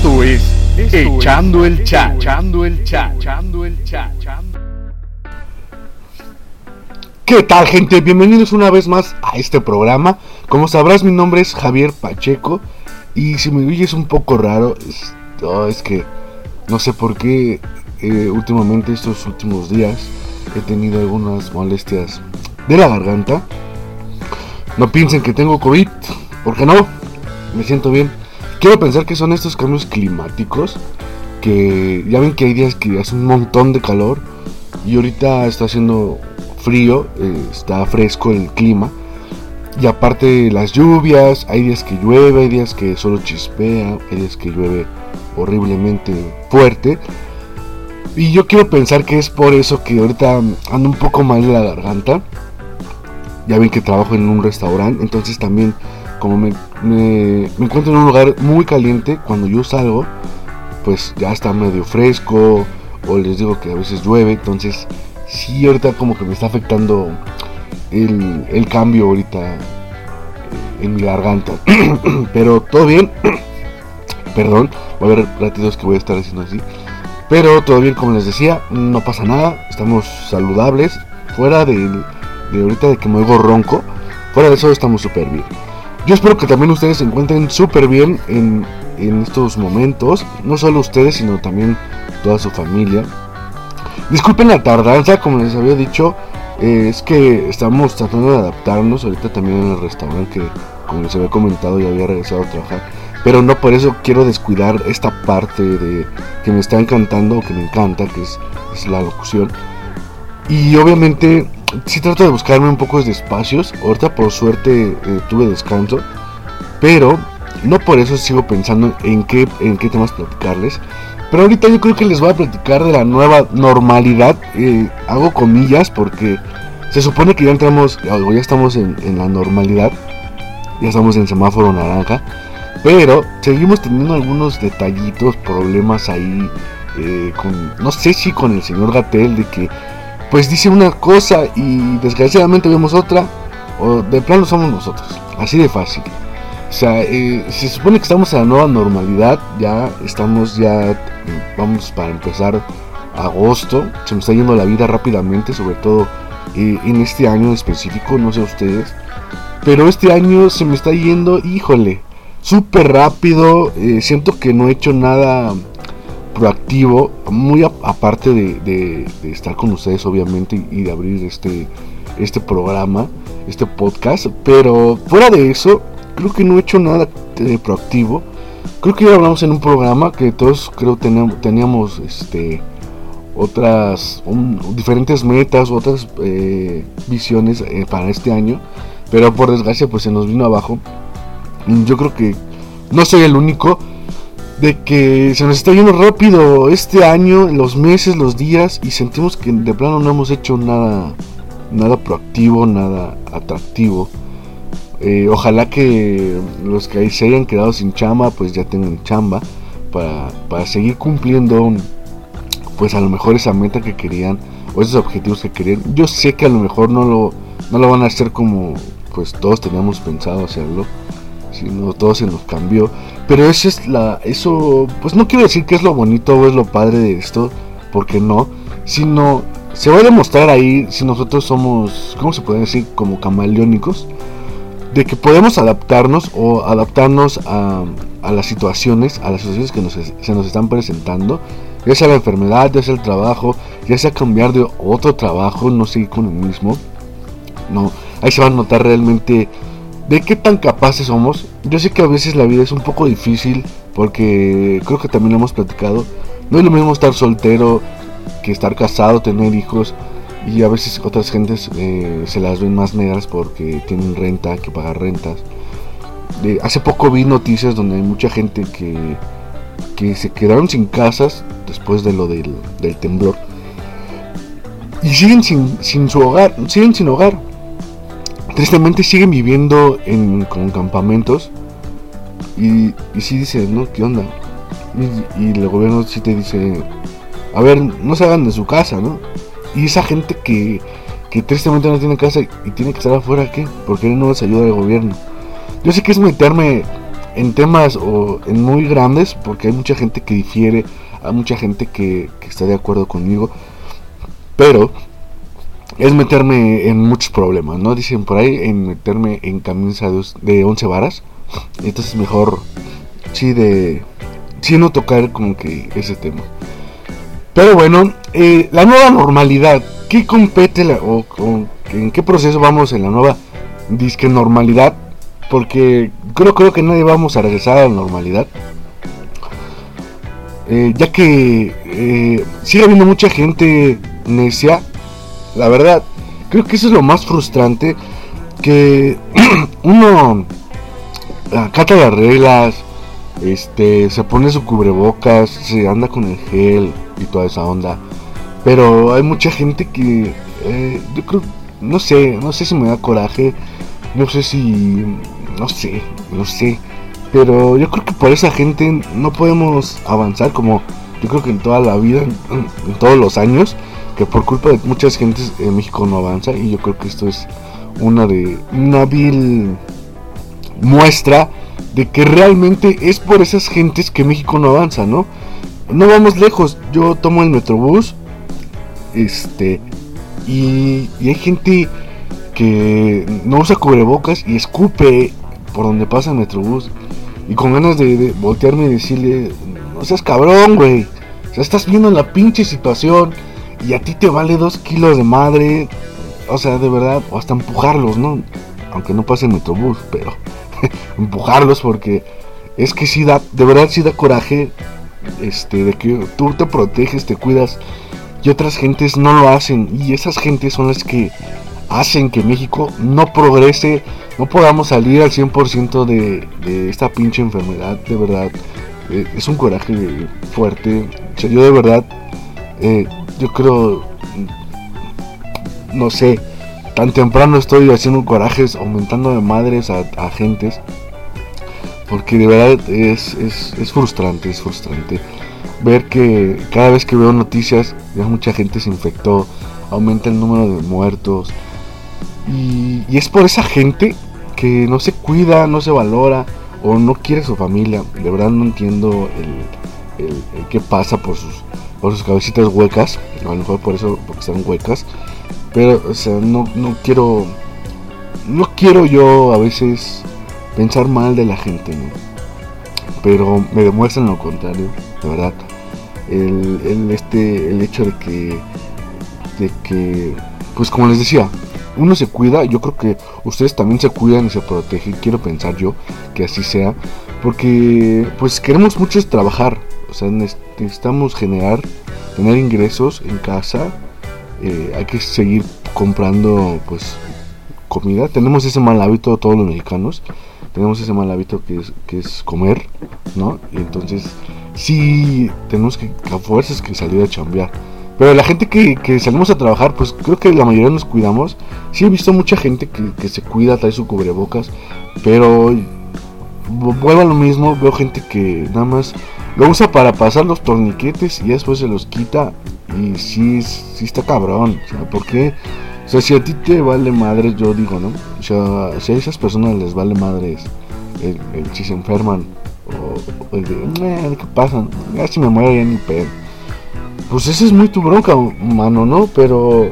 Esto es Echando el Chat. Echando el Chat. Echando el Chat. ¿Qué tal gente? Bienvenidos una vez más a este programa. Como sabrás mi nombre es Javier Pacheco y si me oyes un poco raro es, oh, es que no sé por qué eh, últimamente estos últimos días he tenido algunas molestias de la garganta. No piensen que tengo COVID, porque no, me siento bien. Quiero pensar que son estos cambios climáticos, que ya ven que hay días que hace un montón de calor y ahorita está haciendo frío, eh, está fresco el clima. Y aparte las lluvias, hay días que llueve, hay días que solo chispea, hay días que llueve horriblemente fuerte. Y yo quiero pensar que es por eso que ahorita ando un poco mal de la garganta. Ya ven que trabajo en un restaurante, entonces también como me, encuentro en un lugar muy caliente, cuando yo salgo, pues ya está medio fresco, o les digo que a veces llueve, entonces sí ahorita como que me está afectando el, el cambio ahorita en mi garganta. Pero todo bien, perdón, va a haber ratitos que voy a estar haciendo así. Pero todo bien, como les decía, no pasa nada, estamos saludables, fuera de, de ahorita de que me oigo ronco, fuera de eso estamos súper bien. Yo espero que también ustedes se encuentren súper bien en, estos momentos. No solo ustedes, sino también toda su familia. Disculpen la tardanza, como les había dicho. Eh, es que estamos tratando de adaptarnos ahorita también en el restaurante que, como les había comentado, ya había regresado a trabajar. Pero no por eso quiero descuidar esta parte de que me está encantando, que me encanta, que es la locución. Y obviamente sí trato de buscarme un poco de espacios. Ahorita por suerte eh, tuve descanso. Pero no por eso sigo pensando en qué, en qué temas platicarles. Pero ahorita yo creo que les voy a platicar de la nueva normalidad. Eh, hago comillas porque se supone que ya entramos, ya estamos en, la normalidad. Ya estamos en semáforo naranja. Pero seguimos teniendo algunos detallitos, problemas ahí. Eh, con, no sé si con el señor Gatel de que pues dice una cosa y desgraciadamente vemos otra, o de plano somos nosotros, así de fácil. O sea, eh, se supone que estamos en la nueva normalidad, ya estamos ya, vamos para empezar agosto, se me está yendo la vida rápidamente, sobre todo eh, en este año específico, no sé ustedes, pero este año se me está yendo, híjole, súper rápido, eh, siento que no he hecho nada proactivo, muy aparte de, estar con ustedes obviamente y de abrir este, este programa, este podcast, pero fuera de eso, creo que no he hecho nada de proactivo. Creo que ya hablamos en un programa que todos creo teníamos, teníamos este, otras diferentes metas, otras eh, visiones eh, para este año, pero por desgracia pues se nos vino abajo. Yo creo que no soy el único de que se nos está yendo rápido este año, los meses, los días y sentimos que de plano no hemos hecho nada, nada proactivo, nada atractivo. Eh, ojalá que los que se hayan quedado sin chamba, pues ya tengan chamba para, para seguir cumpliendo, pues a lo mejor esa meta que querían o esos objetivos que querían. Yo sé que a lo mejor no lo, no lo van a hacer como pues todos teníamos pensado hacerlo sino todo se nos cambió. Pero eso es la, eso, pues no quiero decir que es lo bonito o es lo padre de esto, porque no, sino se va a demostrar ahí si nosotros somos, ¿cómo se puede decir? Como camaleónicos, de que podemos adaptarnos o adaptarnos a, a las situaciones, a las situaciones que nos, se nos están presentando, ya sea la enfermedad, ya sea el trabajo, ya sea cambiar de otro trabajo, no seguir con el mismo. No, ahí se va a notar realmente de qué tan capaces somos. Yo sé que a veces la vida es un poco difícil porque creo que también lo hemos platicado. No es lo mismo estar soltero que estar casado, tener hijos y a veces otras gentes eh, se las ven más negras porque tienen renta, que pagar rentas. hace poco vi noticias donde hay mucha gente que, que se quedaron sin casas después de lo del, del temblor y siguen sin, sin su hogar, siguen sin hogar tristemente siguen viviendo en como campamentos y, y sí dice, ¿no? ¿Qué onda? Y, el gobierno sí te dice, a ver, no se hagan de su casa, ¿no? Y esa gente que, que tristemente no tiene casa y tiene que estar afuera, ¿qué? Porque no les ayuda el gobierno. Yo sé que es meterme en temas o en muy grandes, porque hay mucha gente que difiere, hay mucha gente que, que está de acuerdo conmigo, pero es meterme en muchos problemas, ¿no? Dicen por ahí, en meterme en camisa de 11 varas. Entonces mejor, sí, de... Sí, no tocar como que ese tema. Pero bueno, eh, la nueva normalidad. ¿Qué compete la, o, en qué proceso vamos en la nueva disque normalidad? Porque creo, creo que nadie vamos a regresar a la normalidad. Eh, ya que eh, sigue habiendo mucha gente necia. La verdad, creo que eso es lo más frustrante. Que uno acata las reglas, este, se pone su cubrebocas, se anda con el gel y toda esa onda. Pero hay mucha gente que eh, yo creo, no sé, no sé si me da coraje, no sé si, no sé, no sé. Pero yo creo que por esa gente no podemos avanzar como yo creo que en toda la vida, en, todos los años, que por culpa de muchas gentes en México no avanza y yo creo que esto es una de una vil muestra de que realmente es por esas gentes que México no avanza, ¿no? No vamos lejos, yo tomo el Metrobús, este, y, hay gente que no usa cubrebocas y escupe por donde pasa el Metrobús, y con ganas de, voltearme y decirle, no seas cabrón, güey, o sea, estás viendo la pinche situación y a ti te vale dos kilos de madre, o sea, de verdad, o hasta empujarlos, ¿no? Aunque no pase el Metrobús, pero empujarlos porque es que si da, de verdad si da coraje este de que tú te proteges, te cuidas y otras gentes no lo hacen y esas gentes son las que hacen que México no progrese, no podamos salir al 100% de, de esta pinche enfermedad, de verdad. Eh, es un coraje fuerte. yo de verdad, eh, yo creo, no sé, tan temprano estoy haciendo corajes, aumentando de madres a, agentes. Porque de verdad es, es, frustrante, es frustrante. Ver que cada vez que veo noticias, ya mucha gente se infectó, aumenta el número de muertos. Y, es por esa gente que no se cuida, no se valora o no quiere su familia. De verdad no entiendo el, el, qué pasa por sus, por sus cabecitas huecas. A lo mejor por eso, porque están huecas. Pero, o sea, no, no quiero. No quiero yo a veces pensar mal de la gente, ¿no? Pero me demuestran lo contrario, de verdad. El, el, este, el hecho de que. De que. Pues como les decía, uno se cuida, yo creo que ustedes también se cuidan y se protegen, quiero pensar yo que así sea, porque pues queremos mucho trabajar, o sea, necesitamos generar, tener ingresos en casa eh, hay que seguir comprando pues comida. Tenemos ese mal hábito todos los mexicanos. Tenemos ese mal hábito que es, que es comer, ¿no? Y entonces sí tenemos que a fuerzas que salir a chambear. Pero la gente que, que, salimos a trabajar, pues creo que la mayoría nos cuidamos. Sí he visto mucha gente que, que se cuida, trae su cubrebocas. Pero vuelvo a lo mismo, veo gente que nada más lo usa para pasar los torniquetes y después se los quita y sí, sí está cabrón. O sea, ¿por qué? O sea, si a ti te vale madre, yo digo, ¿no? O sea, si a esas personas les vale madres el, si se enferman o, el de, ¿qué pasa? Ya si me muero ya ni pedo. Pues esa es muy tu bronca, mano, ¿no? Pero,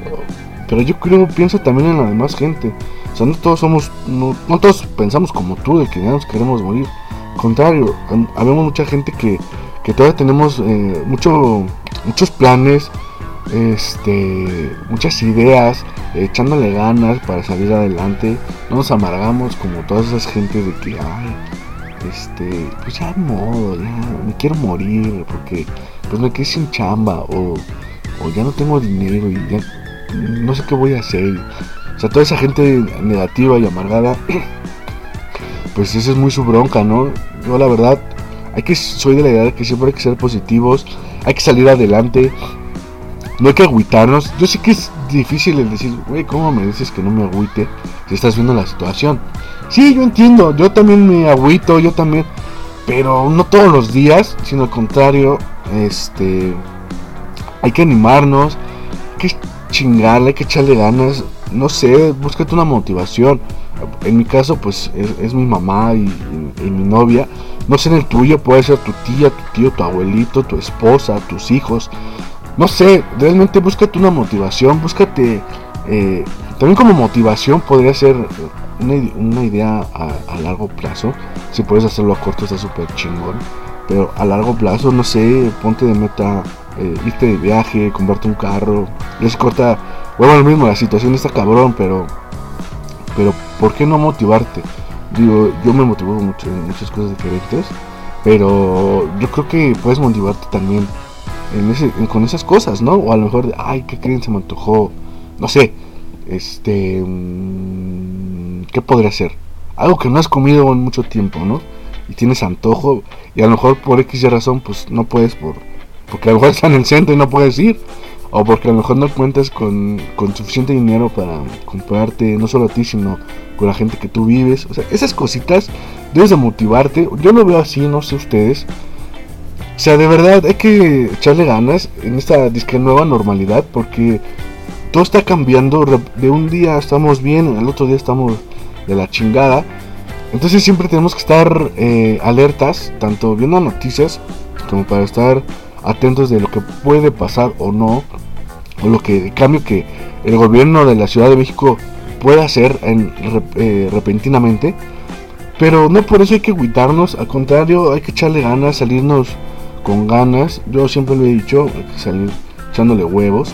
pero yo creo, pienso también en la demás gente. O sea, no todos somos, no, no todos pensamos como tú, de que ya nos queremos morir. Contrario, habemos mucha gente que, que todavía tenemos eh, mucho muchos planes, este, muchas ideas, echándole ganas para salir adelante. No nos amargamos como todas esas gentes de que, ay, este, pues ya modo, ya me quiero morir porque pues me quedé sin chamba o, o ya no tengo dinero y ya no sé qué voy a hacer. O sea, toda esa gente negativa y amargada, pues esa es muy su bronca, ¿no? Yo la verdad, hay que, soy de la idea de que siempre hay que ser positivos, hay que salir adelante, no hay que agüitarnos. Yo sé que es difícil el decir, güey, ¿cómo me dices que no me agüite si estás viendo la situación? Sí, yo entiendo, yo también me agüito, yo también, pero no todos los días, sino al contrario, este, hay que animarnos, hay que chingarle, hay que echarle ganas, no sé, búscate una motivación. En mi caso, pues es, mi mamá y, mi novia. No sé en el tuyo, puede ser tu tía, tu tío, tu abuelito, tu esposa, tus hijos. No sé, realmente búscate una motivación, búscate... Eh, también como motivación podría ser una, idea a, largo plazo. Si puedes hacerlo a corto está súper chingón. Pero a largo plazo, no sé, ponte de meta, eh, irte de viaje, comprarte un carro. Es corta, bueno, lo mismo, la situación está cabrón, pero, pero ¿por qué no motivarte? Digo, yo me motivo mucho en muchas cosas diferentes, pero yo creo que puedes motivarte también con esas cosas, ¿no? O a lo mejor, de, ay, ¿qué creen? Se me antojó, no sé, este, mm, ¿qué podría ser? Algo que no has comido en mucho tiempo, ¿no? Y tienes antojo y a lo mejor por X razón pues no puedes por porque a lo mejor está en el centro y no puedes ir o porque a lo mejor no cuentas con, con suficiente dinero para comprarte no solo a ti sino con la gente que tú vives. O sea esas cositas debes de motivarte. Yo lo veo así no sé ustedes. O sea de verdad hay que echarle ganas en esta disque nueva normalidad porque todo está cambiando. De un día estamos bien el otro día estamos de la chingada. Entonces siempre tenemos que estar eh, alertas, tanto viendo noticias como para estar atentos de lo que puede pasar o no, o lo que, el cambio que el gobierno de la Ciudad de México pueda hacer en, eh, repentinamente. Pero no por eso hay que agüitarnos, al contrario, hay que echarle ganas, salirnos con ganas. Yo siempre lo he dicho, hay que salir echándole huevos.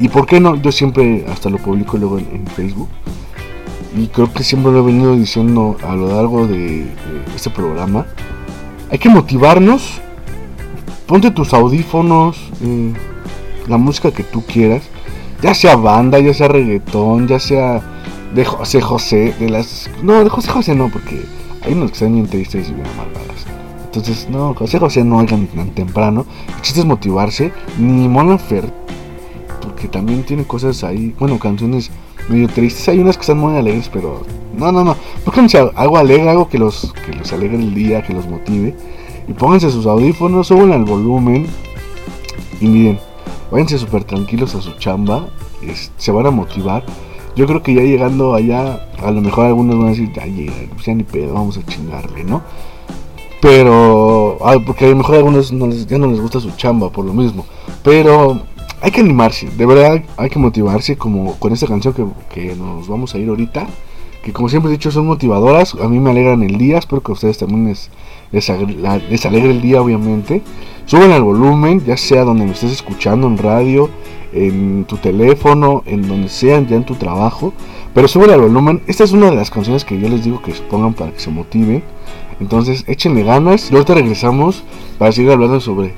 Y por qué no, yo siempre hasta lo publico luego en Facebook y creo que siempre lo he venido diciendo a lo largo de, este programa, hay que motivarnos, ponte tus audífonos, eh, la música que tú quieras, ya sea banda, ya sea reggaetón, ya sea de José José, de las... No, de José José no, porque hay unos que están bien tristes y bien amargadas. Entonces, no, José José no oigan tan temprano. El chiste es motivarse, ni Mona Fer, porque también tiene cosas ahí, bueno, canciones medio tristes. Hay unas que están muy alegres, pero no, no, no. Pónganse algo alegre, algo que los, que los alegre el día, que los motive. Y pónganse sus audífonos, suban al volumen. Y miren, váyanse súper tranquilos a su chamba. se van a motivar. Yo creo que ya llegando allá, a lo mejor algunos van a decir, ya ya ni pedo, vamos a chingarle, ¿no? Pero, porque a lo mejor a algunos ya no les gusta su chamba por lo mismo. Pero hay que animarse, de verdad hay que motivarse como con esta canción que, nos vamos a ir ahorita, que como siempre he dicho son motivadoras, a mí me alegran el día, espero que a ustedes también les, les, alegre el día obviamente. Suben al volumen, ya sea donde me estés escuchando, en radio, en tu teléfono, en donde sean, ya en tu trabajo, pero suben al volumen. Esta es una de las canciones que yo les digo que pongan para que se motiven. Entonces échenle ganas y ahorita regresamos para seguir hablando sobre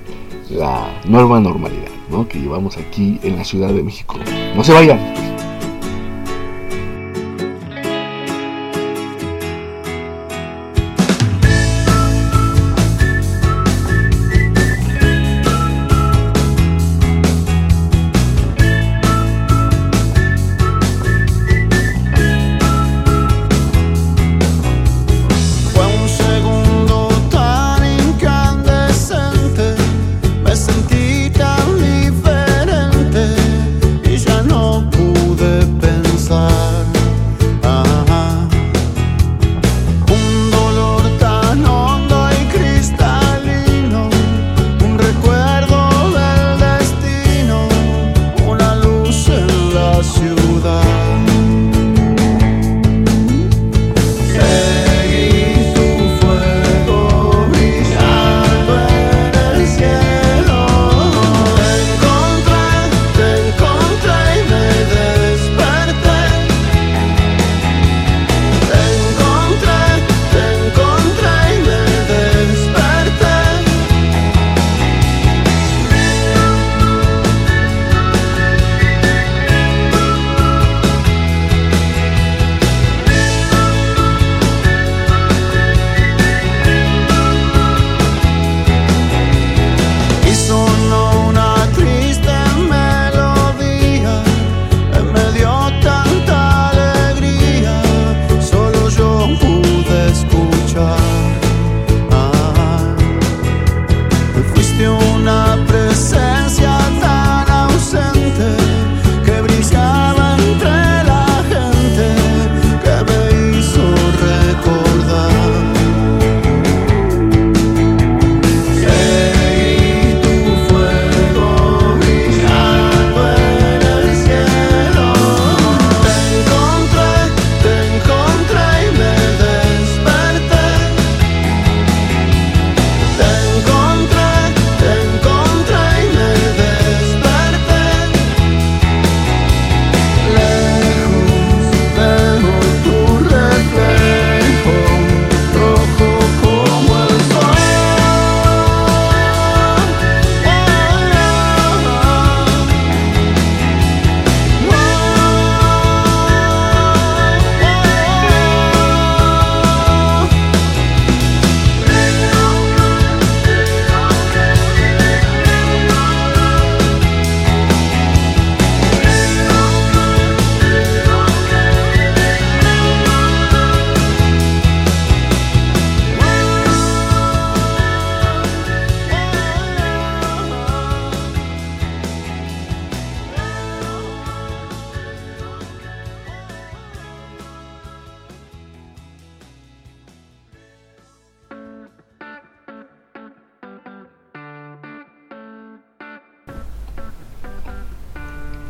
la nueva normalidad que llevamos aquí en la Ciudad de México. No se vayan.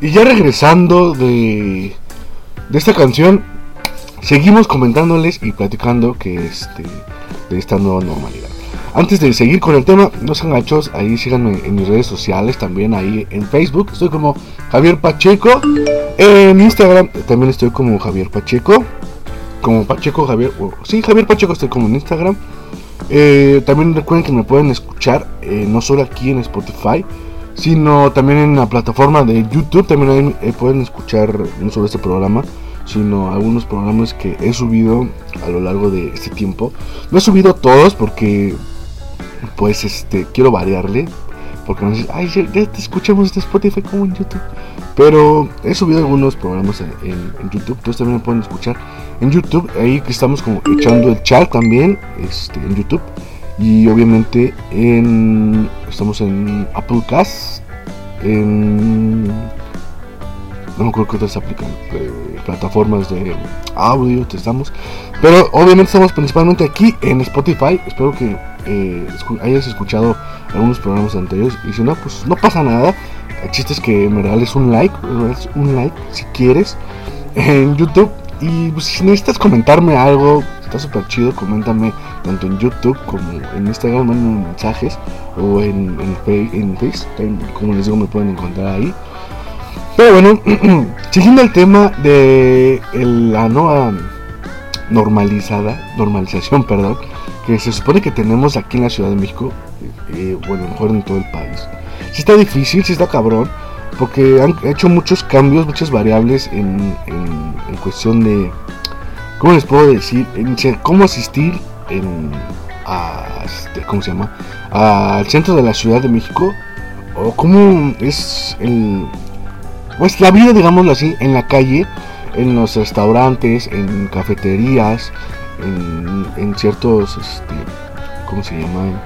Y ya regresando de, de esta canción, seguimos comentándoles y platicando que este, de esta nueva normalidad. Antes de seguir con el tema, no sean gachos, ahí síganme en mis redes sociales, también ahí en Facebook, estoy como Javier Pacheco, en Instagram también estoy como Javier Pacheco, como Pacheco Javier, sí, Javier Pacheco estoy como en Instagram. Eh, también recuerden que me pueden escuchar eh, no solo aquí en Spotify, sino también en la plataforma de YouTube. También eh, pueden escuchar no solo este programa, sino algunos programas que he subido a lo largo de este tiempo. No he subido todos porque, pues, este, quiero variarle. Porque no ay, ya, te escuchamos en Spotify como en YouTube. Pero he subido algunos programas en, YouTube, entonces también me pueden escuchar en YouTube. Ahí que estamos como echando el chat también este, en YouTube. Y obviamente en, estamos en Apple Cast, en... No me acuerdo que otras aplican, eh, plataformas de audio estamos. Pero obviamente estamos principalmente aquí en Spotify. Espero que eh, hayas escuchado algunos programas anteriores. Y si no, pues no pasa nada. El chiste es que me regales un like, un like si quieres en YouTube. Y pues, si necesitas comentarme algo, está súper chido, coméntame tanto en YouTube como en Instagram, manden mensajes o en, en, Facebook, como les digo, me pueden encontrar ahí. Pero bueno, siguiendo el tema de la nueva normalizada, normalización, perdón, que se supone que tenemos aquí en la Ciudad de México, eh, bueno, mejor en todo el país. Si está difícil, si está cabrón, porque han hecho muchos cambios, muchas variables en, en cuestión de, ¿cómo les puedo decir? En cómo asistir en, este, ¿cómo se llama? Al centro de la Ciudad de México, o cómo es el, pues la vida, digámoslo así, en la calle, en los restaurantes, en cafeterías, en, en ciertos, este, ¿cómo se llama?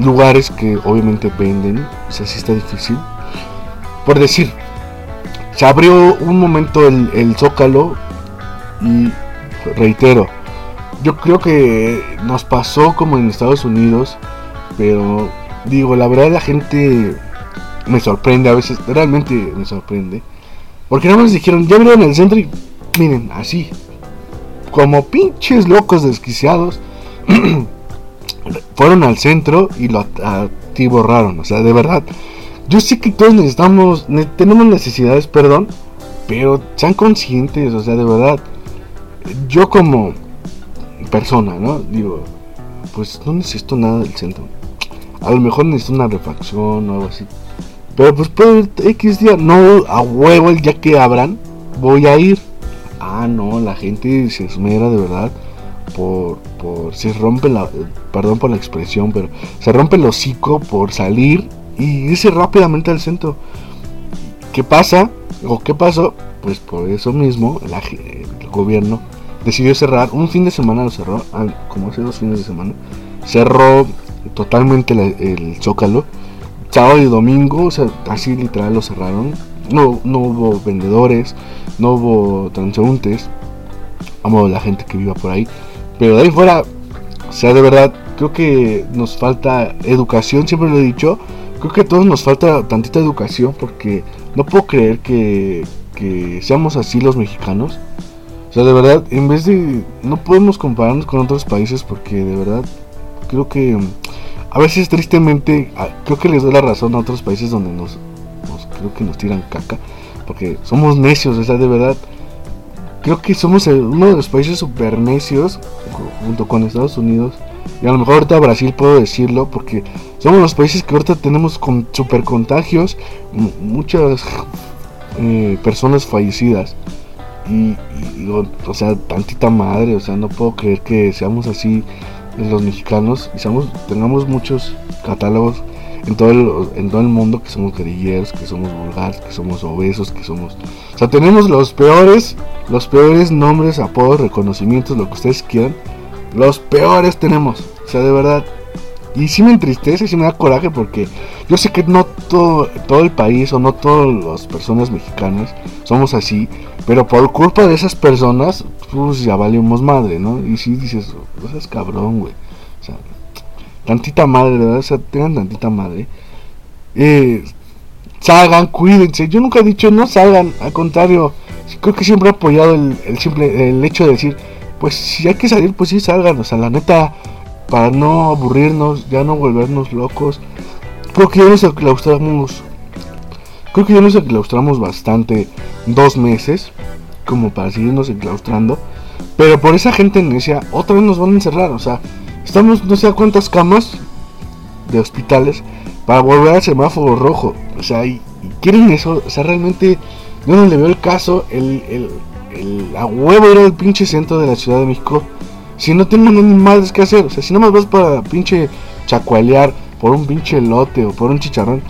Lugares que obviamente venden, o sea, sí está difícil. Por decir, se abrió un momento el zócalo y reitero, yo creo que nos pasó como en Estados Unidos, pero digo, la verdad la gente me sorprende a veces, realmente me sorprende. Porque nada más dijeron, ya vieron el centro y miren, así, como pinches locos desquiciados, fueron al centro y lo borraron, o sea, de verdad. Yo sé que todos necesitamos, tenemos necesidades, perdón, pero sean conscientes, o sea, de verdad. Yo como persona, ¿no? Digo, pues no necesito nada del centro. A lo mejor necesito una refacción o algo así. Pero pues puedo ir X día, no a huevo el día que abran, voy a ir. Ah, no, la gente se esmera de verdad por, por se rompe la, perdón por la expresión, pero se rompe el hocico por salir y irse rápidamente al centro. ¿Qué pasa? ¿O qué pasó? Pues por eso mismo el gobierno decidió cerrar. Un fin de semana lo cerró, ah, como hace dos fines de semana. Cerró totalmente el Zócalo. Sábado y domingo, o sea, así literal lo cerraron. No, no hubo vendedores, no hubo transeúntes, amo la gente que viva por ahí. Pero de ahí fuera, o sea, de verdad, creo que nos falta educación, siempre lo he dicho. Creo que a todos nos falta tantita educación porque no puedo creer que, que seamos así los mexicanos. O sea, de verdad, en vez de... No podemos compararnos con otros países porque de verdad creo que a veces tristemente creo que les doy la razón a otros países donde nos, creo que nos tiran caca porque somos necios, o sea, de verdad creo que somos uno de los países super necios junto con Estados Unidos y a lo mejor ahorita Brasil puedo decirlo porque somos los países que ahorita tenemos con super contagios, muchas eh, personas fallecidas y, o sea, tantita madre, o sea, no puedo creer que seamos así los mexicanos y seamos, tengamos muchos catálogos en todo, el, en todo el mundo que somos guerrilleros, que somos vulgares, que somos obesos, que somos... O sea, tenemos los peores, los peores nombres, apodos, reconocimientos, lo que ustedes quieran. Los peores tenemos. O sea, de verdad. Y sí me entristece, sí me da coraje porque yo sé que no todo, todo el país o no todas las personas mexicanas somos así. Pero por culpa de esas personas, pues ya valimos madre, ¿no? Y si dices, pues es cabrón, güey. O sea, tantita madre, ¿verdad? O sea, tengan tantita madre. Eh, salgan, cuídense. Yo nunca he dicho no salgan, al contrario, creo que siempre he apoyado el, el simple el hecho de decir, pues si hay que salir, pues sí salgan, o sea, la neta, para no aburrirnos, ya no volvernos locos. Creo que ya nos enclaustramos, creo que ya nos enclaustramos bastante dos meses, como para seguirnos enclaustrando. Pero por esa gente necia, otra vez nos van a encerrar, o sea, estamos no sé a cuántas camas de hospitales para volver al semáforo rojo. O sea, y, quieren eso. O sea, realmente yo no le veo el caso. El, el, el a huevo ir al pinche centro de la Ciudad de México. Si no tengo ni más que hacer. O sea, si no más vas para pinche chacualear por un pinche lote o por un chicharrón.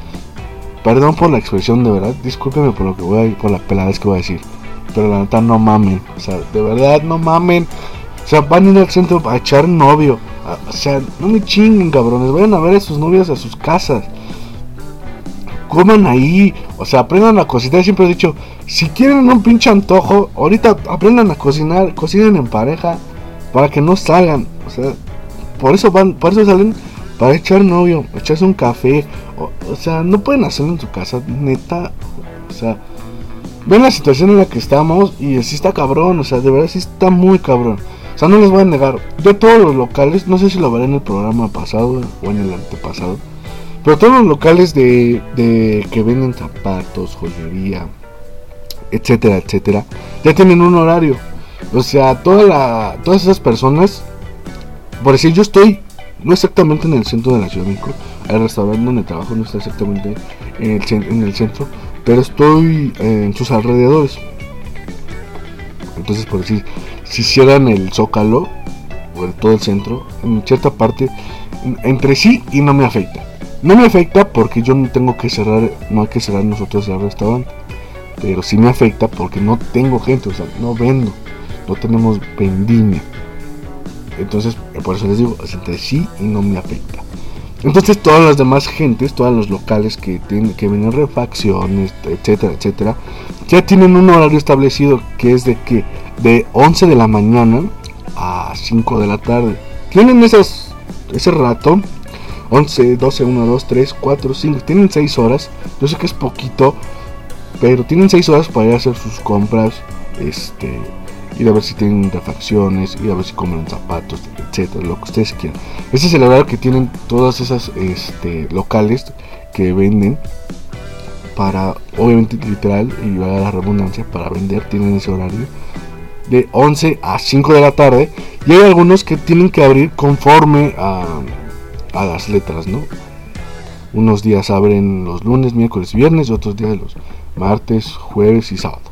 Perdón por la expresión, de verdad. Discúlpeme por lo que voy a por la pelada que voy a decir. Pero la neta no mamen. O sea, de verdad no mamen. O sea, van a ir al centro a echar novio. o sea, no me chinguen, cabrones. Vayan a ver a sus novias a sus casas. Coman ahí. O sea, aprendan a cocinar. Siempre he dicho, si quieren un pinche antojo, ahorita aprendan a cocinar. Cocinen en pareja. Para que no salgan. O sea, por eso van, por eso salen para echar novio, echarse un café. O, o sea, no pueden hacerlo en su casa, neta. O sea, ven la situación en la que estamos y así está cabrón, o sea, de verdad sí está muy cabrón. O sea, no les voy a negar, yo todos los locales, no sé si lo veré en el programa pasado o en el antepasado, pero todos los locales de, de que venden zapatos, joyería, etcétera, etcétera, ya tienen un horario. O sea, toda la, todas esas personas, por decir, yo estoy no exactamente en el centro de la Ciudad de México, el restaurante donde trabajo no está exactamente en el, en centro, pero estoy en sus alrededores. Entonces, por decir, si cierran el zócalo o todo el centro, en cierta parte, entre sí y no me afecta. No me afecta porque yo no tengo que cerrar, no hay que cerrar nosotros el restaurante. Pero sí me afecta porque no tengo gente, o sea, no vendo, no tenemos vendimia. Entonces, por eso les digo, entre sí y no me afecta. Entonces todas las demás gentes, todos los locales que tienen que venden refacciones, etcétera, etcétera, ya tienen un horario establecido que es de que de 11 de la mañana a 5 de la tarde. Tienen esas, ese rato, 11, 12, 1, 2, 3, 4, 5, tienen 6 horas. Yo sé que es poquito, pero tienen 6 horas para ir a hacer sus compras, este, ir a ver si tienen refacciones, ir a ver si compran zapatos, etcétera, lo que ustedes quieran. Ese es el horario que tienen todas esas este, locales que venden para, obviamente literal, y va a la redundancia, para vender, tienen ese horario de 11 a 5 de la tarde. Y hay algunos que tienen que abrir conforme a, a las letras, ¿no? Unos días abren los lunes, miércoles, viernes, y otros días los martes, jueves y sábados.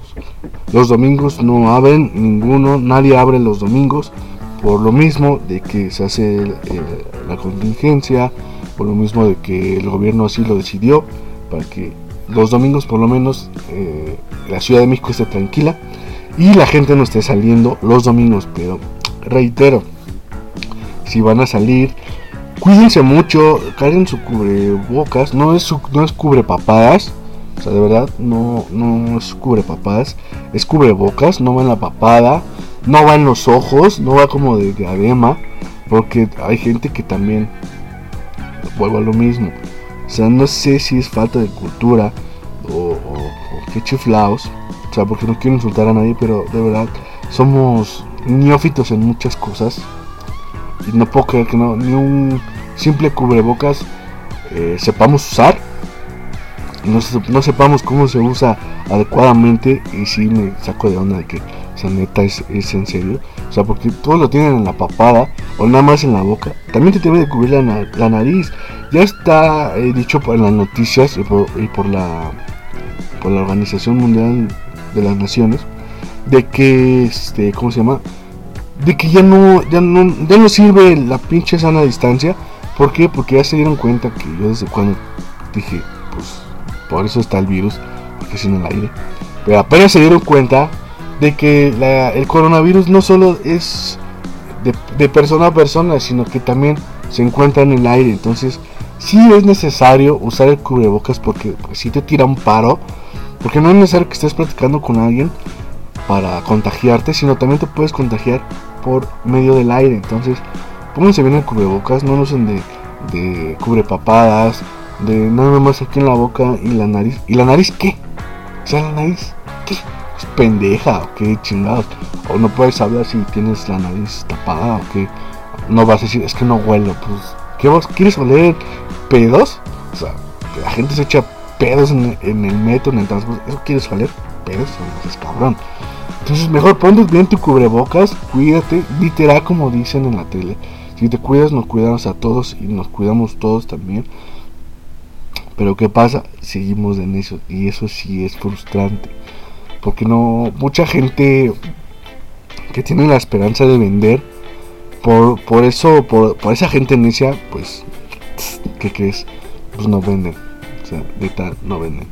Los domingos no abren ninguno, nadie abre los domingos por lo mismo de que se hace eh, la contingencia, por lo mismo de que el gobierno así lo decidió, para que los domingos por lo menos eh, la Ciudad de México esté tranquila y la gente no esté saliendo los domingos. Pero reitero, si van a salir, cuídense mucho, carguen su cubrebocas, no es, su, no es cubrepapadas. O sea, de verdad, no, no es cubrepapadas, es cubrebocas, no va en la papada, no va en los ojos, no va como de diadema, porque hay gente que también vuelve a lo mismo. O sea, no sé si es falta de cultura o, o, qué chiflaos. O sea, porque no quiero insultar a nadie, pero de verdad somos neófitos en muchas cosas. Y no puedo creer que no, ni un simple cubrebocas eh, sepamos usar. No, no sepamos cómo se usa adecuadamente. Y si me saco de onda de que o neta, es, es, en serio. O sea, porque todos lo tienen en la papada o nada más en la boca. También te debe de cubrir la, nariz. Ya está eh, dicho por las noticias y por, y por, la, por la Organización Mundial de las Naciones de que, este, ¿cómo se llama? De que ya no, ya no, ya no sirve la pinche sana distancia. ¿Por qué? Porque ya se dieron cuenta que yo desde cuando dije, pues por eso está el virus, porque es en el aire. Pero apenas se dieron cuenta de que el coronavirus no solo es de, persona a persona, sino que también se encuentra en el aire. Entonces, sí es necesario usar el cubrebocas porque pues, si te tira un paro. Porque no es necesario que estés platicando con alguien para contagiarte, sino también te puedes contagiar por medio del aire. Entonces, pónganse bien el cubrebocas, no lo usen de, de cubrepapadas De nada más aquí en la boca y la nariz. ¿Y la nariz qué? O sea, la nariz, ¿qué? ¿Es pendeja o qué chingados? O no puedes hablar si tienes la nariz tapada o qué. No vas a decir, es que no huelo. Pues, ¿qué vos quieres oler pedos? O sea, la gente se echa pedos en, el metro, en el transporte. ¿Eso quieres oler? Pedos, es cabrón. Entonces, mejor ponte bien tu cubrebocas, cuídate, literal como dicen en la tele. Si te cuidas, nos cuidamos a todos y nos cuidamos todos también. Pero ¿qué pasa? Seguimos en eso y eso sí es frustrante. Porque no, mucha gente que tiene la esperanza de vender, por, por eso, por, por esa gente necia, pues, ¿qué crees? Pues no venden. O sea, de tal, no venden.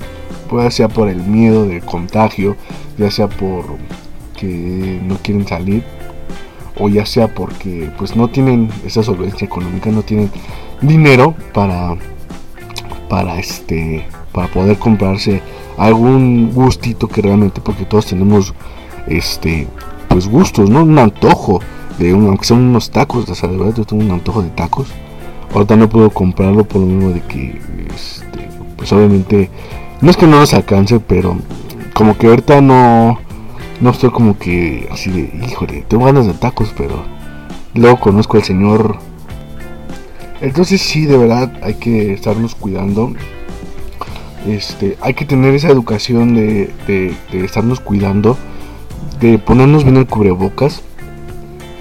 Puede sea por el miedo del contagio, ya sea por que no quieren salir, o ya sea porque pues no tienen esa solvencia económica, no tienen dinero para para este para poder comprarse algún gustito que realmente porque todos tenemos este pues gustos, ¿no? Un antojo de un, aunque sean unos tacos, de verdad yo tengo un antojo de tacos. Ahorita no puedo comprarlo por lo mismo de que este, pues obviamente no es que no nos alcance, pero como que ahorita no no estoy como que así de, híjole, tengo ganas de tacos, pero luego conozco al Señor. Entonces sí, de verdad hay que estarnos cuidando. Este, hay que tener esa educación de, de, estarnos cuidando, de ponernos bien el cubrebocas.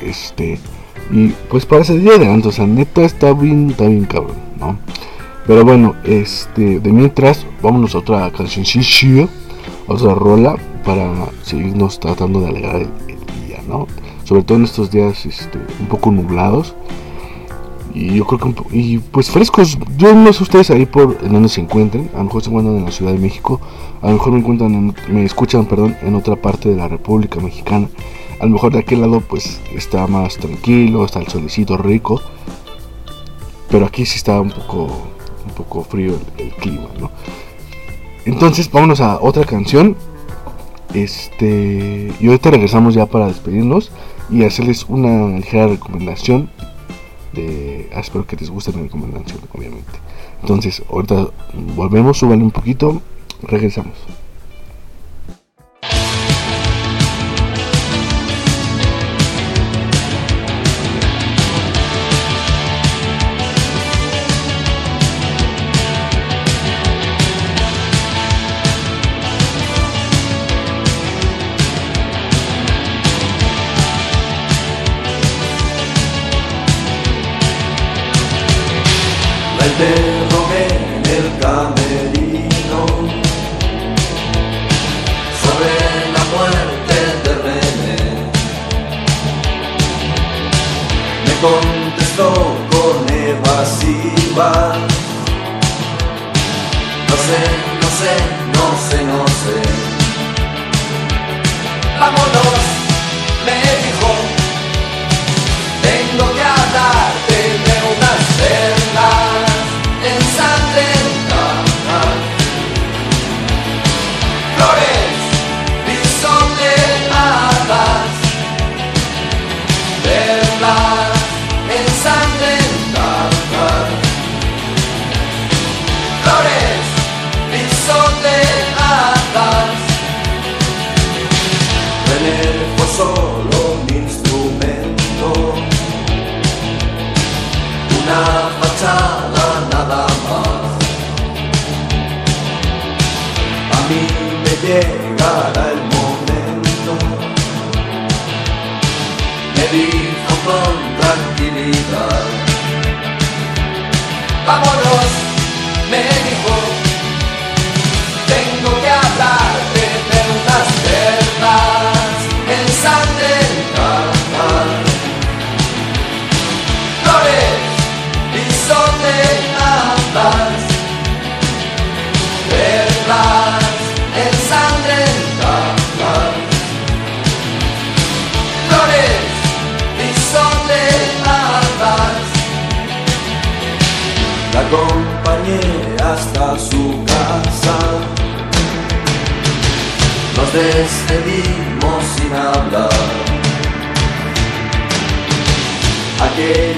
Este, y pues para ese día adelante, o sea, neta está bien, está bien cabrón, ¿no? Pero bueno, este, de mientras, vámonos a otra canción, sí, otra rola para seguirnos tratando de alegrar el, día, ¿no? Sobre todo en estos días este, un poco nublados y yo creo que y pues frescos. Yo no sé ustedes ahí por en donde se encuentren, a lo mejor se encuentran en la Ciudad de México, a lo mejor me encuentran me escuchan, perdón, en otra parte de la República Mexicana. A lo mejor de aquel lado pues está más tranquilo, está el solecito rico. Pero aquí sí está un poco un poco frío el, el clima, ¿no? Entonces, vámonos a otra canción este, y ahorita regresamos ya para despedirnos y hacerles una ligera recomendación. De, ah, espero que les guste la recomendación, obviamente. Entonces, ahorita volvemos, súbanle un poquito, regresamos.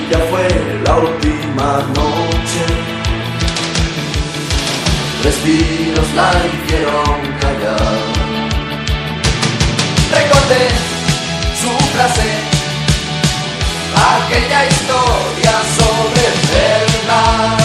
Aquella fue la última noche respiros la hicieron callar. Recordé su frase, aquella historia sobre perlas ensangrentadas.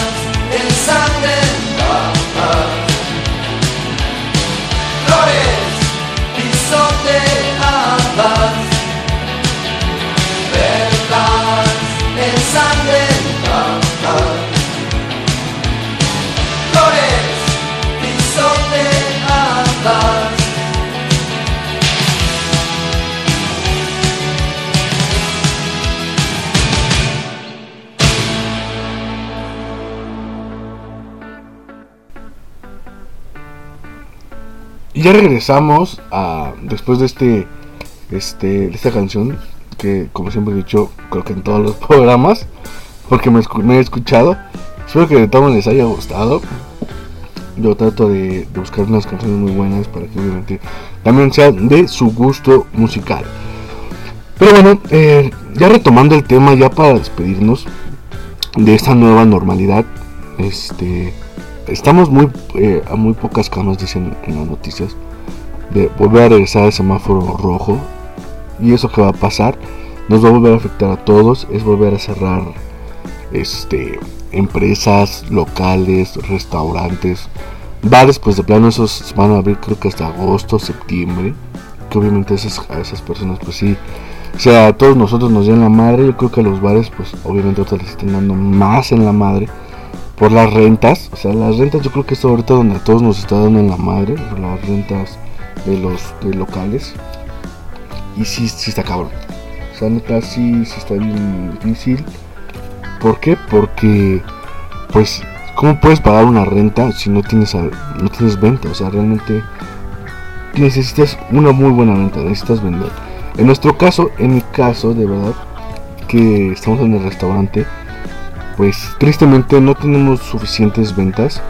Y ya regresamos a después de este este esta canción que como siempre he dicho creo que en todos los programas porque me, he escuchado. Espero que de todos les haya gustado. Yo trato de, de buscar unas canciones muy buenas para que obviamente también sean de su gusto musical. Pero bueno eh, ya retomando el tema ya para despedirnos de esta nueva normalidad este estamos muy eh, a muy pocas camas dicen en las noticias de volver a regresar al semáforo rojo. Y eso que va a pasar nos va a volver a afectar a todos es volver a cerrar este empresas locales restaurantes. Bares pues de plano esos van a abrir creo que hasta agosto septiembre que obviamente esas, a esas personas pues sí o sea a todos nosotros nos den la madre. Yo creo que a los bares pues obviamente otros les están dando más en la madre por las rentas, o sea, las rentas yo creo que es ahorita donde a todos nos está dando en la madre, por las rentas de los locales. Y sí, sí está cabrón. O sea, neta sí, sí está bien difícil. ¿Por qué? Porque, pues, ¿cómo puedes pagar una renta si no tienes, no tienes venta? O sea, realmente necesitas una muy buena venta, necesitas vender. En nuestro caso, en mi caso, de verdad, que estamos en el restaurante, pues tristemente no tenemos suficientes ventas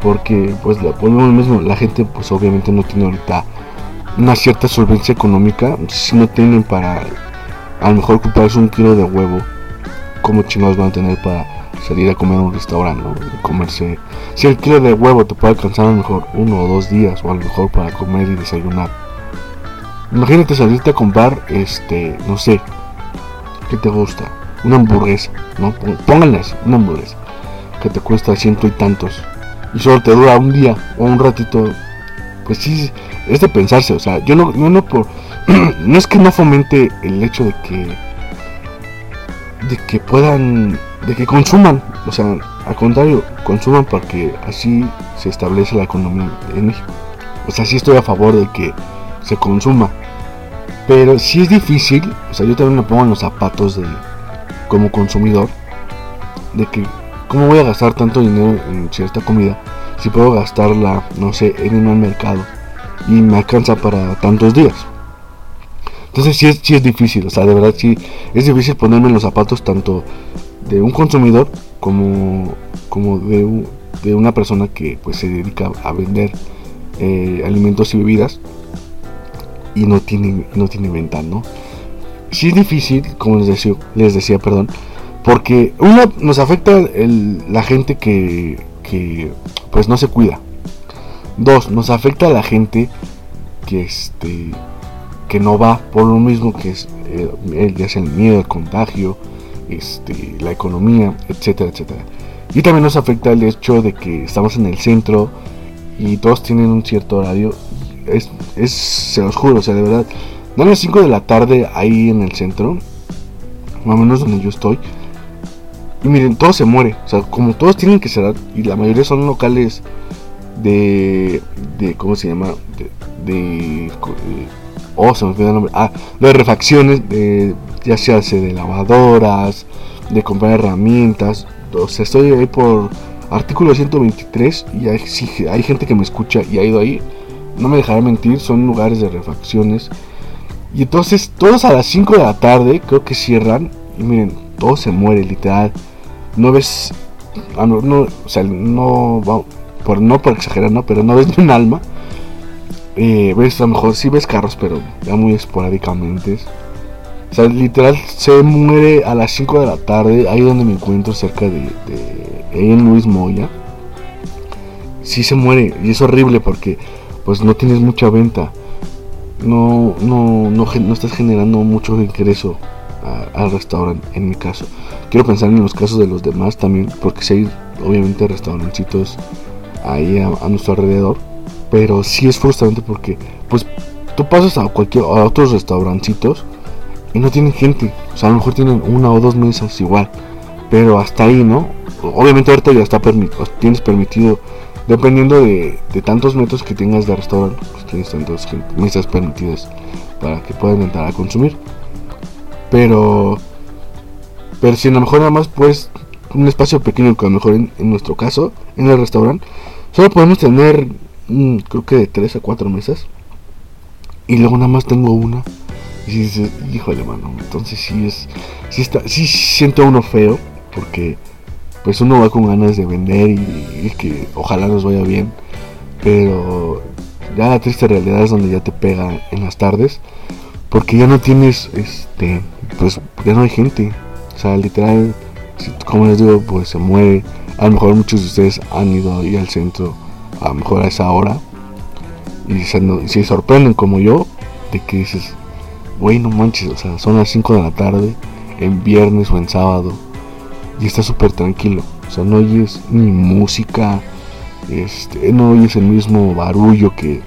porque pues la, lo mismo la gente pues obviamente no tiene ahorita una cierta solvencia económica si no tienen para a lo mejor comprarse un kilo de huevo como chingados van a tener para salir a comer a un restaurante ¿no? Comerse si el kilo de huevo te puede alcanzar a lo mejor uno o dos días o a lo mejor para comer y desayunar imagínate salirte a comprar este no sé ¿qué te gusta? Una hamburguesa, ¿no? Pó- Pónganle así, una hamburguesa que te cuesta ciento y tantos y solo te dura un día o un ratito. Pues sí, es de pensarse, o sea, yo no, yo no por, no es que no fomente el hecho de que, de que puedan, de que consuman, o sea, al contrario, consuman porque así se establece la economía en México. O sea, sí estoy a favor de que se consuma, pero sí es difícil, o sea, yo también me pongo en los zapatos de como consumidor de que cómo voy a gastar tanto dinero en cierta comida si puedo gastarla, no sé, en un mercado y me alcanza para tantos días. Entonces sí es, sí es difícil, o sea, de verdad sí es difícil ponerme en los zapatos tanto de un consumidor como, como de, de una persona que pues se dedica a vender eh, alimentos y bebidas y no tiene, no tiene venta, ¿no? Sí es difícil, como les decía, les decía, perdón, porque uno nos afecta el- la gente que, que pues no se cuida. Dos, nos afecta a la gente que este que no va por lo mismo que es eh, el, ya sea el miedo al contagio, este, la economía, etcétera, etcétera. Y también nos afecta el hecho de que estamos en el centro y todos tienen un cierto horario. Es, es se los juro, o sea, de verdad, dan las 5 de la tarde ahí en el centro, más o menos donde yo estoy. Y miren, todo se muere. O sea, como todos tienen que cerrar, y la mayoría son locales de. de ¿Cómo se llama? De. eh, oh, se me olvidó el nombre. Ah, de refacciones, de, ya sea de lavadoras, de comprar herramientas. O sea, estoy ahí por artículo 123 y hay, sí, hay gente que me escucha y ha ido ahí. No me dejaré mentir, son lugares de refacciones. Y entonces, todos a las 5 de la tarde, creo que cierran. Y miren, todo se muere, literal. No ves. ah, no, o sea, no. Por, no por exagerar, ¿no? Pero no ves ni un alma. Eh, ves, a lo mejor sí ves carros, pero ya muy esporádicamente. O sea, literal se muere a las 5 de la tarde, ahí donde me encuentro, cerca de, de ahí en Luis Moya. sí se muere y es horrible porque pues no tienes mucha venta. No, no, no, no estás generando mucho ingreso al restaurante, en mi caso. Quiero pensar en los casos de los demás también, porque si hay obviamente restaurancitos ahí a, nuestro alrededor, pero sí es frustrante porque pues tú pasas a cualquier a otros restaurancitos y no tienen gente, o sea, a lo mejor tienen una o dos mesas igual, pero hasta ahí, ¿no? Obviamente ahorita ya está permitido, tienes permitido Dependiendo de, tantos metros que tengas de restaurante, pues tienes tantas mesas permitidas para que puedan entrar a consumir. Pero, pero si a lo mejor nada más pues un espacio pequeño, que a lo mejor en, nuestro caso, en el restaurante, solo podemos tener mm, creo que de 3 a 4 mesas. Y luego nada más tengo una. Y dices, híjole, mano, entonces sí es, sí está, sí siento uno feo, porque pues uno va con ganas de vender y, que ojalá nos vaya bien. Pero ya la triste realidad es donde ya te pega en las tardes. Porque ya no tienes, este, pues ya no hay gente. O sea, literal, como les digo, pues se mueve. A lo mejor muchos de ustedes han ido ahí al centro, a lo mejor a esa hora. Y se, se sorprenden como yo, de que dices, güey, no manches, o sea, son las 5 de la tarde, en viernes o en sábado y está súper tranquilo. O sea, no oyes ni música, este, no oyes el mismo barullo que,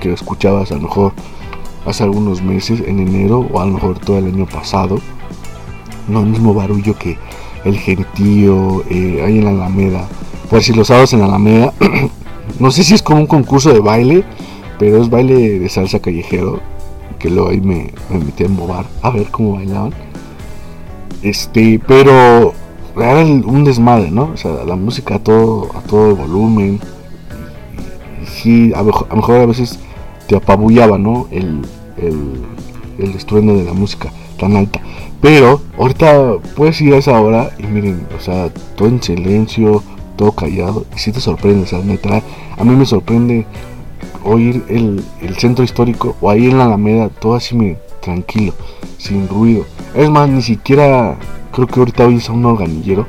que escuchabas a lo mejor hace algunos meses, en enero o a lo mejor todo el año pasado. No el mismo barullo que el gentío eh, ahí en la Alameda. Por si los sábados en la Alameda, no sé si es como un concurso de baile, pero es baile de salsa callejero. Que luego ahí me, me metí a mover a ver cómo bailaban este, pero era un desmadre, ¿no? O sea, la música a todo, a todo volumen. Sí, a lo, mejor, a veces te apabullaba, ¿no? El, el, estruendo de la música tan alta. Pero ahorita puedes ir a esa hora y miren, o sea, todo en silencio, todo callado. Y sí te sorprende, o a mí me sorprende oír el, el centro histórico o ahí en la Alameda, todo así, miren, tranquilo, sin ruido. Es más, ni siquiera creo que ahorita oyes a un organillero.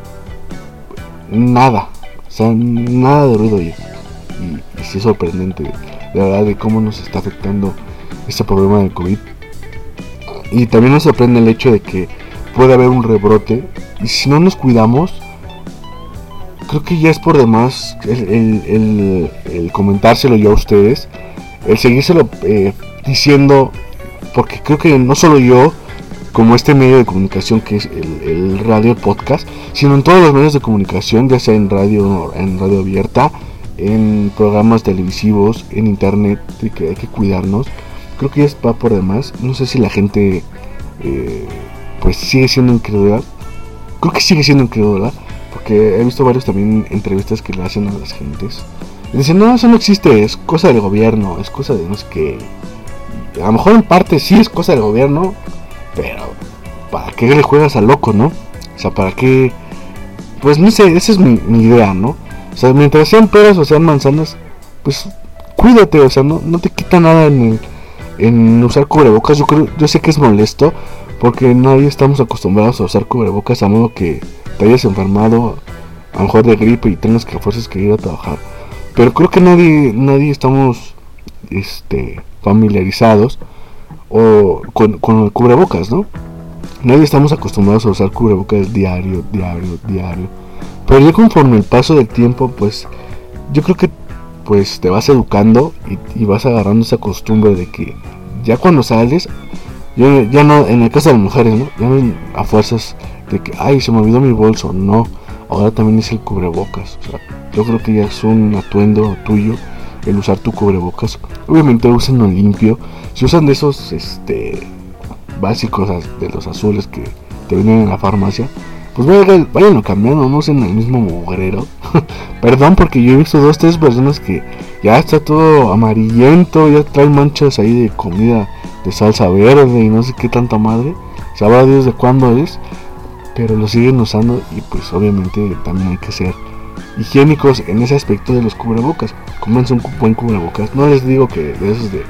Nada. O sea, nada de ruido. Y, y sí es sorprendente, la verdad, de cómo nos está afectando este problema del COVID. Y también nos sorprende el hecho de que puede haber un rebrote. Y si no nos cuidamos, creo que ya es por demás el, el, comentárselo yo a ustedes. El seguírselo eh, diciendo. Porque creo que no solo yo, como este medio de comunicación que es el, radio podcast, sino en todos los medios de comunicación, ya sea en radio, en radio abierta, en programas televisivos, en internet, hay que cuidarnos. Creo que ya va por demás. No sé si la gente eh, pues sigue siendo incrédula. Creo que sigue siendo incrédula. Porque he visto varios también entrevistas que le hacen a las gentes. Y dicen, no, eso no existe, es cosa del gobierno, es cosa de no sé qué. A lo mejor en parte sí es cosa del gobierno, pero, ¿para qué le juegas al loco, no? O sea, ¿para qué? Pues no sé, esa es mi, idea, ¿no? O sea, mientras sean peras o sean manzanas, pues cuídate, o sea, no, no te quita nada en, en usar cubrebocas. Yo creo, yo sé que es molesto, porque nadie estamos acostumbrados a usar cubrebocas a modo que te hayas enfermado, a lo mejor de gripe y tengas que fuerzas que ir a trabajar. Pero creo que nadie, nadie estamos este, familiarizados o con, con el cubrebocas, ¿no? Nadie estamos acostumbrados a usar cubrebocas diario, diario, diario. Pero ya conforme el paso del tiempo, pues yo creo que pues te vas educando y, vas agarrando esa costumbre de que ya cuando sales, ya, no, en el caso de las mujeres. Ya no a fuerzas de que, ay, se me olvidó mi bolso, no. Ahora también es el cubrebocas. Yo creo que ya es un atuendo tuyo el usar tu cubrebocas. Obviamente usenlo limpio. Si usan de esos este, básicos de los azules que te vienen en la farmacia, pues vayan, vayan cambiando, no usen el mismo mugrero. Perdón porque yo he visto dos, tres personas que ya está todo amarillento, ya traen manchas ahí de comida de salsa verde y no sé qué tanta madre. Sabrá Dios de cuándo es, pero lo siguen usando y pues obviamente también hay que ser higiénicos en ese aspecto de los cubrebocas. Cómense un buen cubrebocas. No les digo que de esos de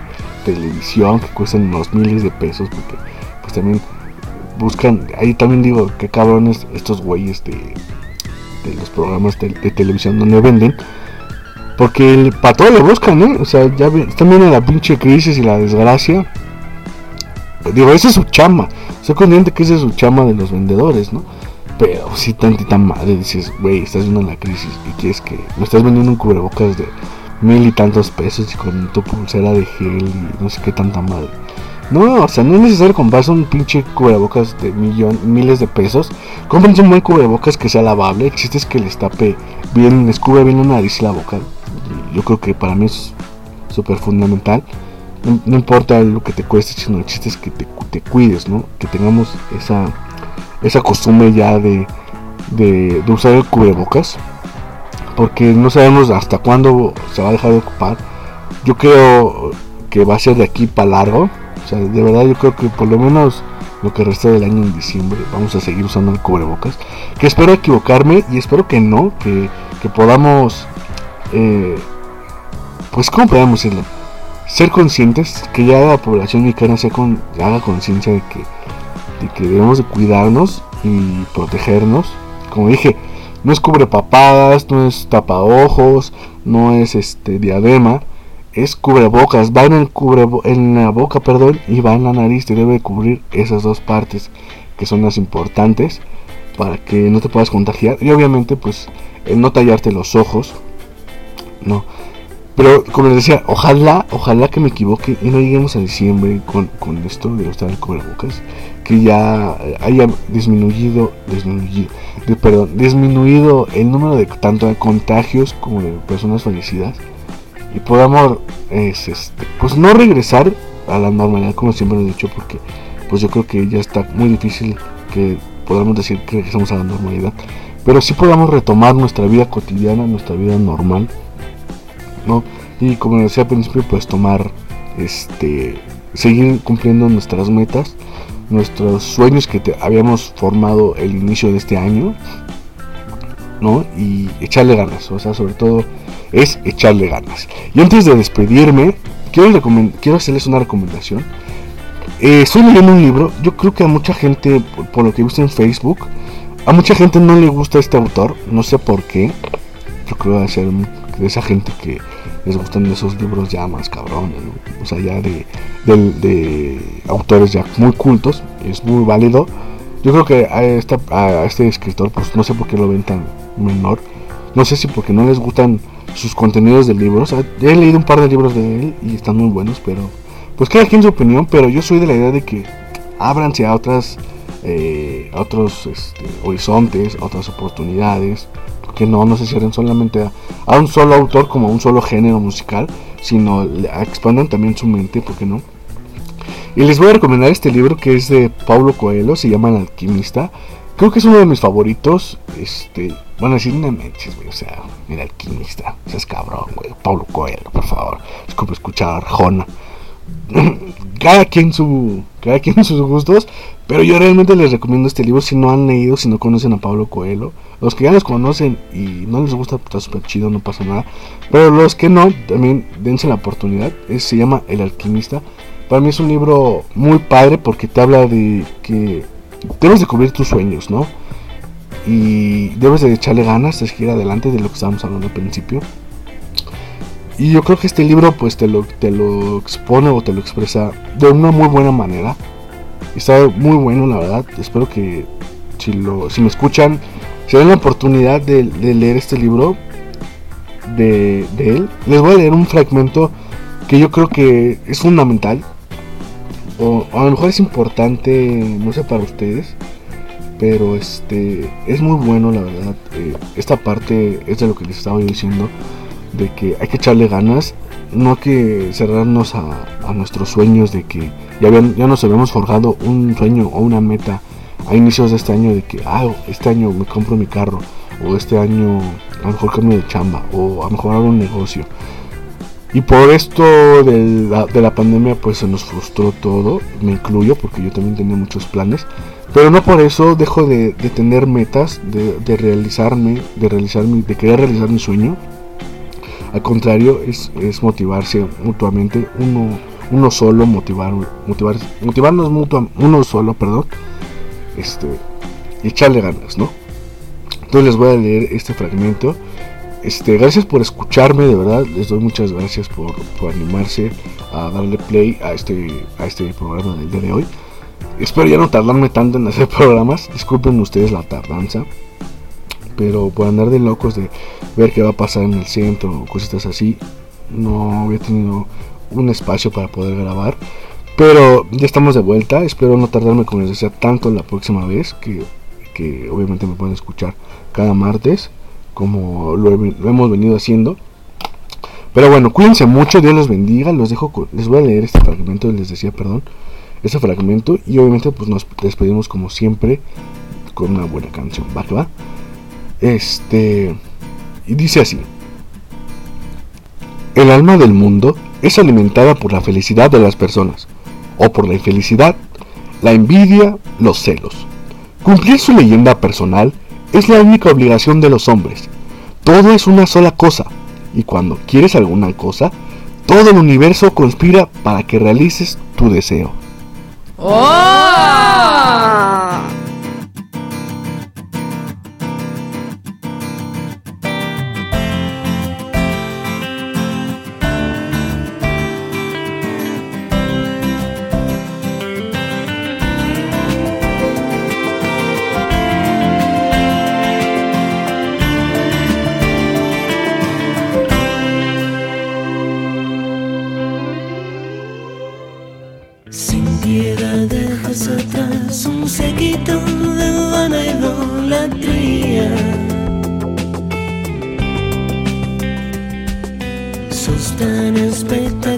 televisión que cuestan unos miles de pesos, porque pues también buscan, ahí también digo que cabrones estos güeyes de, de los programas de, televisión donde venden, Porque el, para todo lo buscan, ¿eh? O sea, ya están viendo la pinche crisis y la desgracia. Digo, esa es su chamba. Soy consciente que esa es su chamba de los vendedores, ¿no? Pero si tantita madre dices, güey, estás viendo la crisis y quieres que me estás vendiendo un cubrebocas de mil y tantos pesos y con tu pulsera de gel y no sé qué tanta madre. No, o sea, no es necesario comprarse un pinche cubrebocas de millón, miles de pesos. Cómprense un buen cubrebocas que sea lavable. El chiste es que les tape bien, les cubre bien la nariz y la boca. Yo creo que para mí es súper fundamental. No, no importa lo que te cueste, sino el chiste es que te, te cuides, ¿no? Que tengamos esa, esa costumbre ya de, de, usar el cubrebocas. Porque no sabemos hasta cuándo se va a dejar de ocupar. Yo creo que va a ser de aquí para largo. O sea, de verdad yo creo que por lo menos lo que resta del año en diciembre vamos a seguir usando el cubrebocas. Que espero equivocarme y espero que no, que, que podamos, eh, pues cómo podemos decirlo, ser conscientes, que ya la población mexicana sea con, haga conciencia de que, de que debemos de cuidarnos y protegernos. Como dije, no es cubre papadas, no es tapaojos, no es este diadema, es cubrebocas, va en el cubrebo- en la boca, perdón, y va en la nariz, te debe cubrir esas dos partes que son las importantes para que no te puedas contagiar y obviamente pues el no tallarte los ojos, no. Pero como les decía, ojalá, ojalá que me equivoque y no lleguemos a diciembre con, con esto de usar el cubrebocas, que ya haya disminuido, disminuido, perdón, disminuido el número de tanto de contagios como de personas fallecidas. Y podamos es, este, pues no regresar a la normalidad como siempre lo he dicho porque pues yo creo que ya está muy difícil que podamos decir que regresamos a la normalidad. Pero sí podamos retomar nuestra vida cotidiana nuestra vida normal no y como decía al principio pues tomar este seguir cumpliendo nuestras metas nuestros sueños que te- habíamos formado el inicio de este año ¿no? Y echarle ganas, o sea, sobre todo es echarle ganas. Y antes de despedirme, quiero, quiero hacerles una recomendación. Eh, estoy leyendo un libro, yo creo que a mucha gente, por, lo que he visto en Facebook, a mucha gente no le gusta este autor, no sé por qué. Yo creo que va a ser de esa gente que les gustan esos libros ya más cabrones. O sea, ya de, del- de autores ya muy cultos, es muy válido. Yo creo que a, este escritor, pues no sé por qué lo ven tan menor. No sé si porque no les gustan sus contenidos de libros. O ya he leído un par de libros de él y están muy buenos, pero pues cada quien su opinión. Pero yo soy de la idea de que ábranse a otras, eh, otros este, horizontes, a otras oportunidades. Que no, no se cierren solamente a un solo autor como a un solo género musical, sino expandan también su mente, ¿por qué no? Y les voy a recomendar este libro que es de Paulo Coelho, se llama El Alquimista. Creo que es uno de mis favoritos. Este, bueno, decir una manches, güey. O sea, El Alquimista. O sea, es cabrón, güey. Paulo Coelho, por favor. Es como escuchar a Arjona. Cada quien su cada quien sus gustos pero yo realmente les recomiendo este libro si no han leído si no conocen a Pablo Coelho los que ya los conocen y no les gusta está súper chido no pasa nada pero los que no también dense la oportunidad Es- se llama El alquimista para mí es un libro muy padre porque te habla de que debes de cubrir tus sueños no y debes de echarle ganas de seguir adelante de lo que estábamos hablando al principio y yo creo que este libro pues te lo, te lo expone o te lo expresa de una muy buena manera. Está muy bueno la verdad. Espero que si, lo, si me escuchan, se den la oportunidad de, leer este libro de, de él. Les voy a leer un fragmento que yo creo que es fundamental. O, a lo mejor es importante, no sé para ustedes. Pero este es muy bueno la verdad. Eh, esta parte es de lo que les estaba diciendo de que hay que echarle ganas, no hay que cerrarnos a, a nuestros sueños de que ya, ya nos habíamos forjado un sueño o una meta a inicios de este año de que, ah, este año me compro mi carro, o este año a lo mejor cambio de chamba, o a lo mejor hago un negocio. Y por esto de la, de la pandemia pues se nos frustró todo, me incluyo porque yo también tenía muchos planes, pero no por eso dejo de, de tener metas, de, de realizarme, de realizar mi, de querer realizar mi sueño. Al contrario, es, es motivarse mutuamente, uno, uno solo, motivar, motivar, motivarnos mutuamente, uno solo, perdón, este, echarle ganas, ¿no? Entonces les voy a leer este fragmento Este, gracias por escucharme, de verdad. Les doy muchas gracias por, por animarse a darle play a este, a este programa del día de hoy. Espero ya no tardarme tanto en hacer programas. Disculpen ustedes la tardanza. Pero por andar de locos de ver qué va a pasar en el centro o cositas así, no había tenido un espacio para poder grabar. Pero ya estamos de vuelta. Espero no tardarme, como les decía, tanto la próxima vez. Que, que obviamente me pueden escuchar cada martes, como lo, hemos venido haciendo. Pero bueno, cuídense mucho, Dios los bendiga. Los dejo les voy a leer este fragmento, les decía, perdón, este fragmento. Y obviamente, pues nos despedimos como siempre con una buena canción. Va que va. Este. Y dice así: El alma del mundo es alimentada por la felicidad de las personas, o por la infelicidad, la envidia, los celos. Cumplir su leyenda personal es la única obligación de los hombres. Todo es una sola cosa, y cuando quieres alguna cosa, todo el universo conspira para que realices tu deseo. ¡Oh! están en espectáculo.